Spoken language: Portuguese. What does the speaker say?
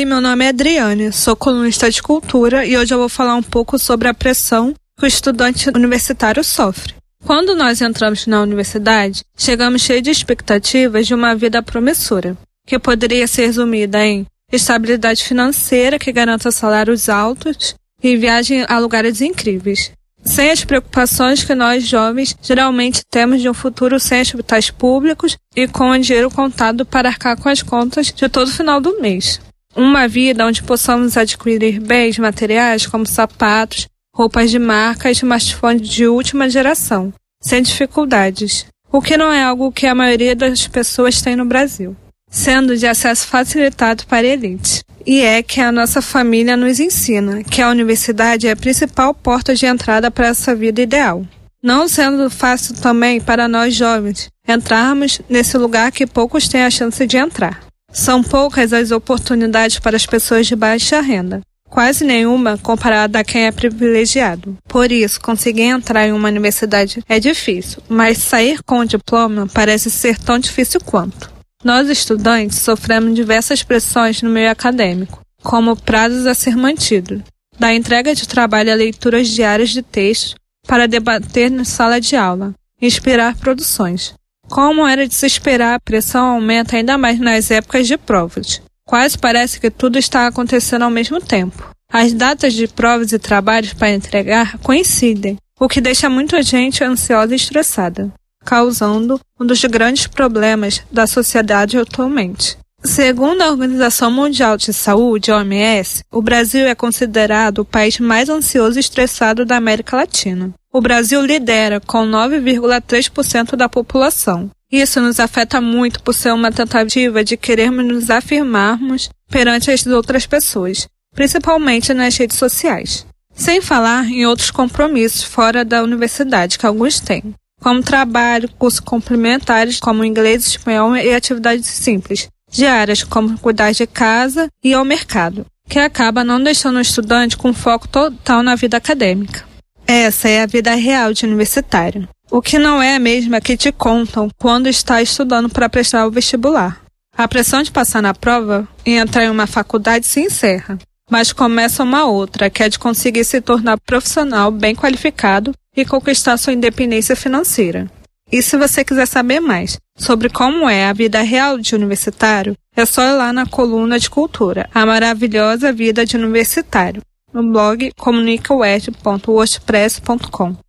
Oi, meu nome é Adriane, sou colunista de cultura e hoje eu vou falar um pouco sobre a pressão que o estudante universitário sofre. Quando nós entramos na universidade, chegamos cheios de expectativas de uma vida promissora, que poderia ser resumida em estabilidade financeira que garanta salários altos e viagem a lugares incríveis. Sem as preocupações que nós jovens geralmente temos de um futuro sem hospitais públicos e com o dinheiro contado para arcar com as contas de todo final do mês. Uma vida onde possamos adquirir bens materiais como sapatos, roupas de marca e smartphones de última geração, sem dificuldades, o que não é algo que a maioria das pessoas tem no Brasil, sendo de acesso facilitado para a elite. E é que a nossa família nos ensina que a universidade é a principal porta de entrada para essa vida ideal. Não sendo fácil também para nós jovens entrarmos nesse lugar que poucos têm a chance de entrar. São poucas as oportunidades para as pessoas de baixa renda, quase nenhuma comparada a quem é privilegiado. Por isso, conseguir entrar em uma universidade é difícil, mas sair com o diploma parece ser tão difícil quanto. Nós, estudantes, sofremos diversas pressões no meio acadêmico, como prazos a ser mantidos, da entrega de trabalho a leituras diárias de textos para debater na sala de aula, inspirar produções. Como era de se esperar, a pressão aumenta ainda mais nas épocas de provas. Quase parece que tudo está acontecendo ao mesmo tempo. As datas de provas e trabalhos para entregar coincidem, o que deixa muita gente ansiosa e estressada, causando um dos grandes problemas da sociedade atualmente. Segundo a Organização Mundial de Saúde, OMS, o Brasil é considerado o país mais ansioso e estressado da América Latina. O Brasil lidera com 9,3% da população, isso nos afeta muito por ser uma tentativa de querermos nos afirmarmos perante as outras pessoas, principalmente nas redes sociais. Sem falar em outros compromissos fora da universidade que alguns têm, como trabalho, cursos complementares como inglês, espanhol e atividades simples, diárias como cuidar de casa e ao mercado, que acaba não deixando o estudante com foco total na vida acadêmica. Essa é a vida real de universitário. O que não é a mesma que te contam quando está estudando para prestar o vestibular. A pressão de passar na prova e entrar em uma faculdade se encerra, mas começa uma outra, que é de conseguir se tornar profissional bem qualificado e conquistar sua independência financeira. E se você quiser saber mais sobre como é a vida real de universitário, é só ir lá na coluna de cultura, A Maravilhosa Vida de Universitário, no blog comunicaweb.wordpress.com.